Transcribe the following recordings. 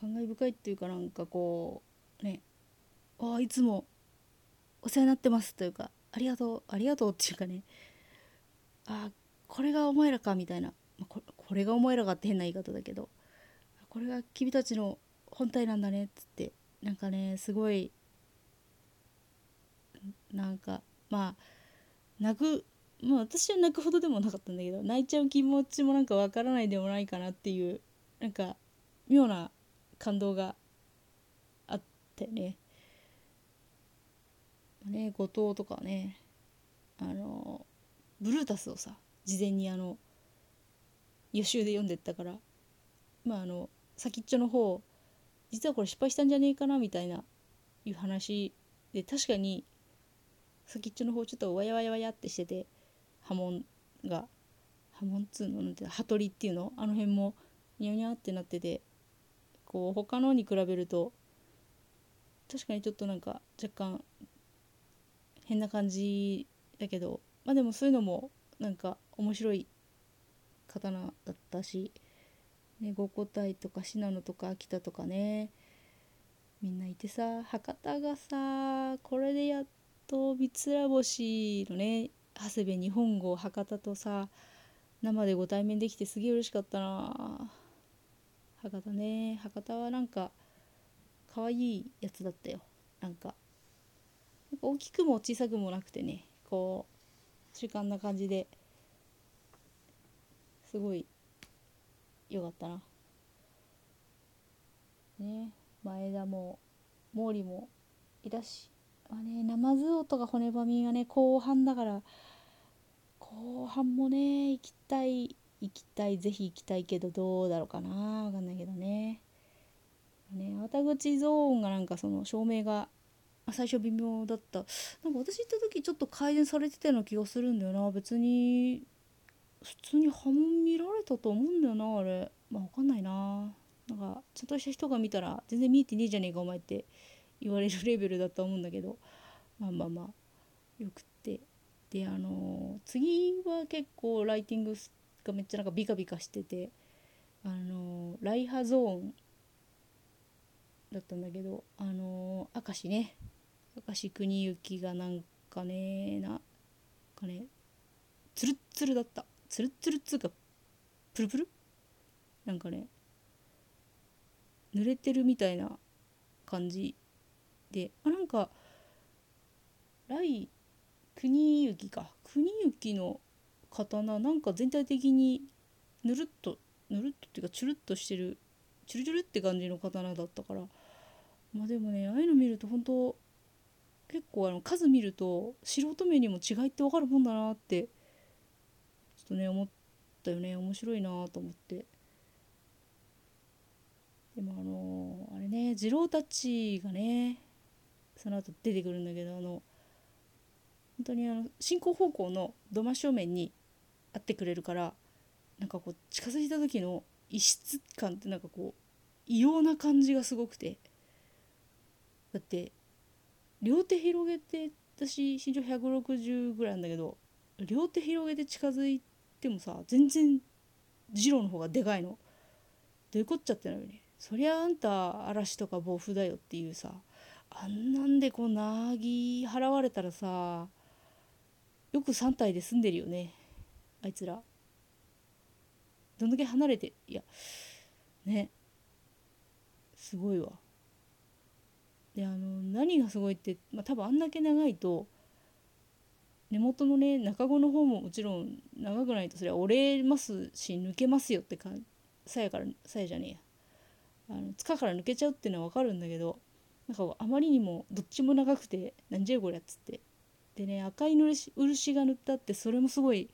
感慨深いっていうかなんかこうねああいつもお世話になってますというかありがとうありがとうっていうかねあこれがお前らかみたいな、まあ、ここれがお前らかって変な言い方だけどこれが君たちの本体なんだねっつってなんかねすごいなんかまあ泣くまあ私は泣くほどでもなかったんだけど泣いちゃう気持ちもなんかわからないでもないかなっていうなんか妙な感動があってね。ね後藤とかねあのブルータスをさ事前にあの予習で読んでったからまああの先っちょの方実はこれ失敗したんじゃねえかなみたいないう話で確かに先っちょの方ちょっとわやわやわやってしてて波紋が波紋っつうのなんて羽鳥っていうのあの辺もニャニャってなっててこう他のに比べると確かにちょっとなんか若干変な感じだけどまあでもそういうのもなんか面白い刀だったし、ね、五個体とか信濃とか秋田とかねみんないてさ博多がさこれでやっと三つ星のね長谷部日本語博多とさ生でご対面できてすげえ嬉しかったな。博多ね。博多はなんか可愛いやつだったよ。なんか大きくも小さくもなくてね。こう中間な感じですごい良かったな。ね。前田も毛利もいたしまあね生酢音が骨ばみがね後半だから後半もね行きたい行きたいぜひ行きたいけどどうだろうかな。わかんないけどね。ね粟田口ゾーンがなんかその照明が最初微妙だった。なんか私行った時ちょっと改善されてたような気がするんだよな。別に普通に波紋見られたと思うんだよなあれ。まあ分かんないな。なんかちゃんとした人が見たら全然見えてねえじゃねえかお前って言われるレベルだと思うんだけど。まあまあまあ。よくって。であのー、次は結構ライティングがめっちゃなんかビカビカしててあのー、ライハゾーンだったんだけどあの、明石ね。明石国行がなんかねなかねツルッツルだった。ツルッツルっつうかプルプル？なんかね濡れてるみたいな感じであなんか来国行か。国行の刀なんか全体的にぬるっとぬるっとっていうかチュルッとしてるチュルチュルって感じの刀だったから。まあでもねああいうの見ると本当結構あの数見ると素人目にも違いって分かるもんだなってちょっとね思ったよね。面白いなと思って。でもあのー、あれね次郎たちがねその後出てくるんだけどあの本当にあの進行方向の土間正面に会ってくれるからなんかこう近づいた時の異質感ってなんかこう異様な感じがすごくて。だって両手広げて私身長160ぐらいなんだけど両手広げて近づいてもさ全然次郎の方がでかいの。どういうこっちゃってなのにそりゃあんた嵐とか暴風だよっていうさあんなんでこうなぎ払われたらさよく3体で住んでるよね。あいつら。どんだけ離れていやねすごいわ。であの何がすごいって、まあ、多分あんだけ長いと根元のね中子の方ももちろん長くないとそれは折れますし抜けますよってかさやからさやじゃねえやあの塚から抜けちゃうっていうのは分かるんだけどなんかあまりにもどっちも長くてなんじゃこりゃっつってでね赤い漆が塗ったってそれもすごい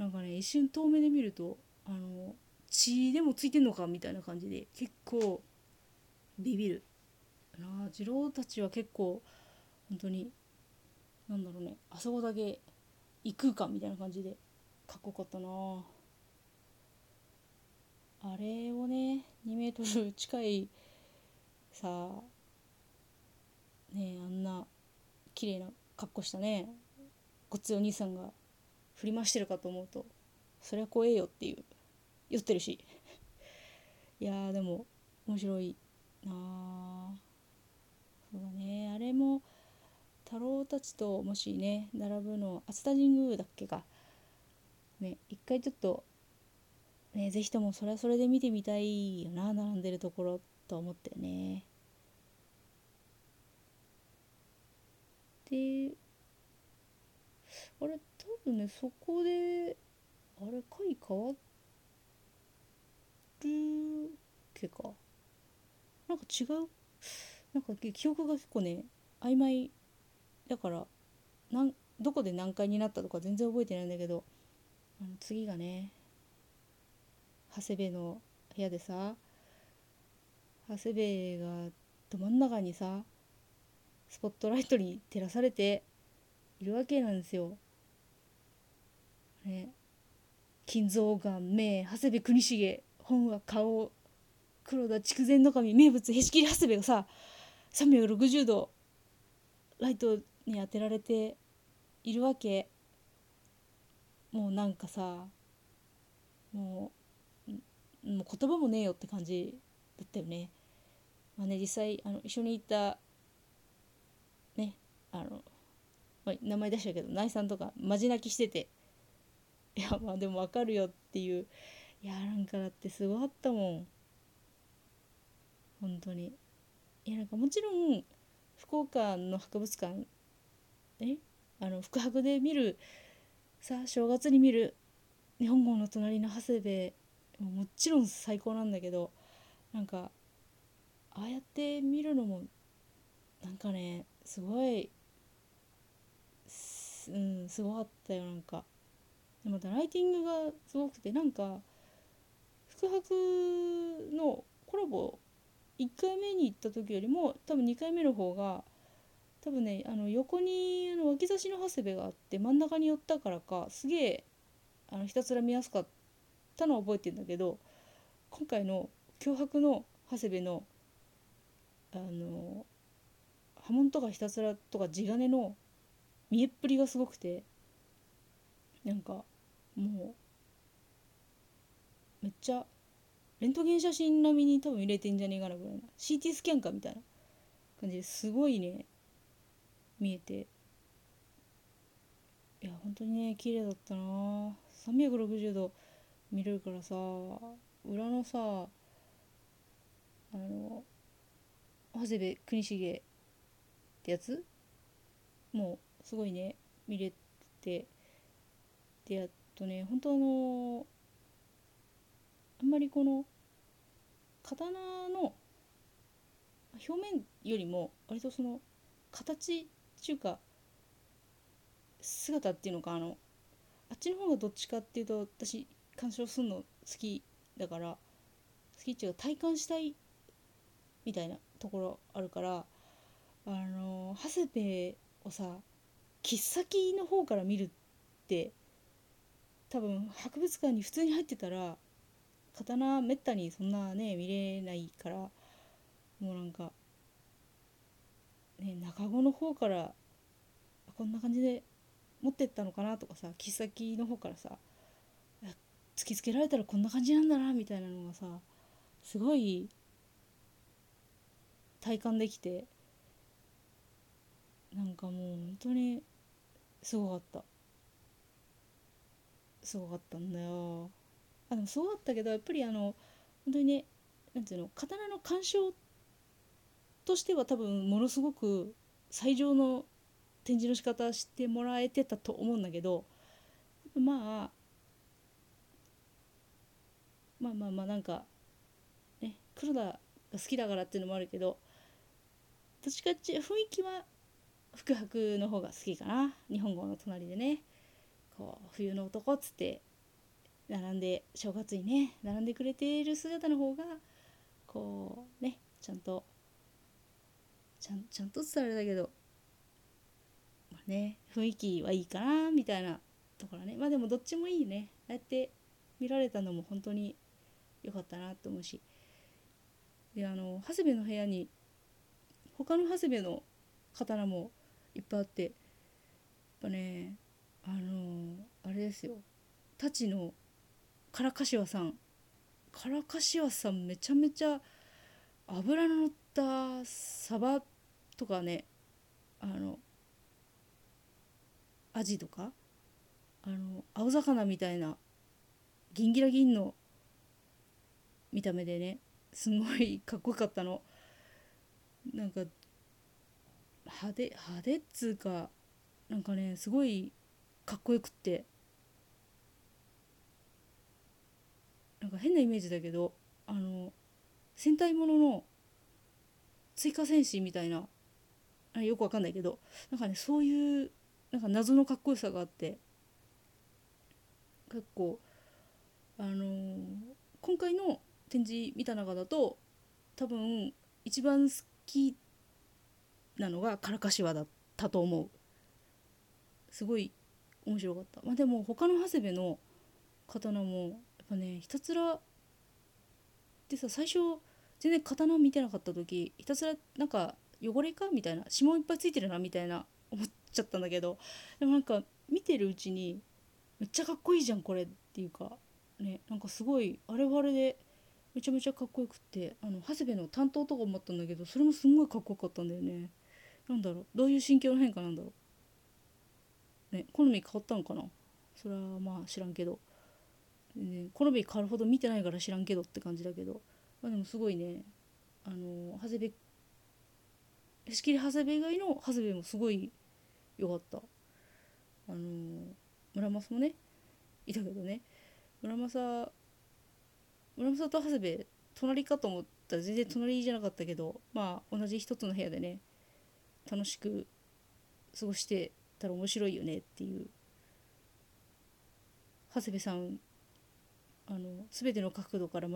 なんかね一瞬遠目で見るとあの血でもついてんのかみたいな感じで結構ビビる。な次郎たちは結構本当になんだろうねあそこだけ異空間みたいな感じでかっこよかったなあ。れをね2メートル近いさねあんな綺麗な格好したねごっついお兄さんが振り回してるかと思うとそりゃ怖えよっていう酔ってるし。いやでも面白いなあそうだね。あれも太郎たちともしね並ぶの熱田神宮だっけか。ね一回ちょっとね是非ともそれはそれで見てみたいよな並んでるところと思ったよね。であれ分ねそこであれ回変わるけかなんか違うなんか記憶が結構ね曖昧だからなんどこで何回になったとか全然覚えてないんだけどあの次がね長谷部の部屋でさ長谷部がど真ん中にさスポットライトに照らされているわけなんですよ。ね金蔵が目長谷部国重本は顔黒田筑前守名物へし切り長谷部がさ360度ライトに当てられているわけもうなんかさもうもう言葉もねえよって感じだったよね。まあね実際あの一緒に行ったねあの、まあ、名前出したけど内さんとかまじ泣きしてていやまあでも分かるよっていう。いやなんかだってすごかったもん。本当に。いやなんかもちろん福岡の博物館え？あの福博で見るさ正月に見る日本語の隣の長谷部ももちろん最高なんだけどなんかああやって見るのもなんかねすごいうんすごかったよなんか。でまたライティングがすごくてなんか福博のコラボ1回目に行った時よりも多分2回目の方が多分ねあの横にあの脇差しの長谷部があって真ん中に寄ったからかすげえあのひたすら見やすかったのは覚えてんだけど今回の脅迫の長谷部のあの波紋とかひたすらとか地金の見えっぷりがすごくてなんかもうめっちゃレントゲン写真並みに多分入れてんじゃねえかなぐらいな CT スキャンかみたいな感じですごいね見えて。いや本当にね綺麗だったな。360度見れるからさ裏のさあの長谷部国重ってやつ？もうすごいね見れてでやっとね本当あのあんまりこの刀の表面よりも割とその形っていうか姿っていうのかあのあっちの方がどっちかっていうと私鑑賞するの好きだから好きっていうか体感したいみたいなところあるからあの長谷部をさ切っ先の方から見るって多分博物館に普通に入ってたら刀めったにそんなね見れないからもうなんかね中子の方からこんな感じで持ってったのかなとかさ切っ先の方からさ突きつけられたらこんな感じなんだなみたいなのがさすごい体感できてなんかもう本当にすごかった。すごかったんだよ。あでもすごかったけどやっぱりあの本当にねなんていうの刀の鑑賞としては多分ものすごく最上の展示の仕方してもらえてたと思うんだけどまあまあまあまあなんかね黒田が好きだからっていうのもあるけどどっちかっていう雰囲気は福博の方が好きかな。日本語の隣でね。こう冬の男っつって並んで正月にね並んでくれている姿の方がこうねちゃんとちゃんちゃんと伝わるだけど、まあ、ね雰囲気はいいかなみたいなところね。まあでもどっちもいいね。ああやって見られたのも本当に良かったなと思うし。であの長谷部の部屋に他の長谷部の刀もいっぱいあってやっぱねあのあれですよ。太刀の唐柏さん。唐柏さんめちゃめちゃ油の乗ったサバとかね。あのアジとか。あの青魚みたいな。ギンギラギンの。見た目でね。すごいかっこよかったの。なんか派手派手っつうか。なんかねすごいかっこよくって。なんか変なイメージだけどあの戦隊ものの追加戦士みたいなよくわかんないけどなんかねそういうなんか謎のかっこよさがあって結構あのー今回の展示見た中だと多分一番好きなのがカラカシワだったと思う。すごい面白かった。まあでも他の長谷部の刀もやっぱねひたすらでさ最初全然刀見てなかった時ひたすらなんか汚れかみたいな指紋いっぱいついてるなみたいな思っちゃったんだけどでもなんか見てるうちにめっちゃかっこいいじゃんこれっていうかねなんかすごいあれはあれでめちゃめちゃかっこよくってあの長谷部の担当とか思ったんだけどそれもすんごいかっこよかったんだよね。なんだろうどういう心境の変化なんだろう。ね好み変わったのかな？それはまあ知らんけど、ね、好み変わるほど見てないから知らんけどって感じだけど。まあでもすごいね。あの長谷部仕切り長谷部以外の長谷部もすごい良かった。あの村正もねいたけどね。村正村正と長谷部隣かと思ったら全然隣じゃなかったけどまあ同じ一つの部屋でね楽しく過ごしてたら面白いよねっていう。長谷部さんあの全ての角度から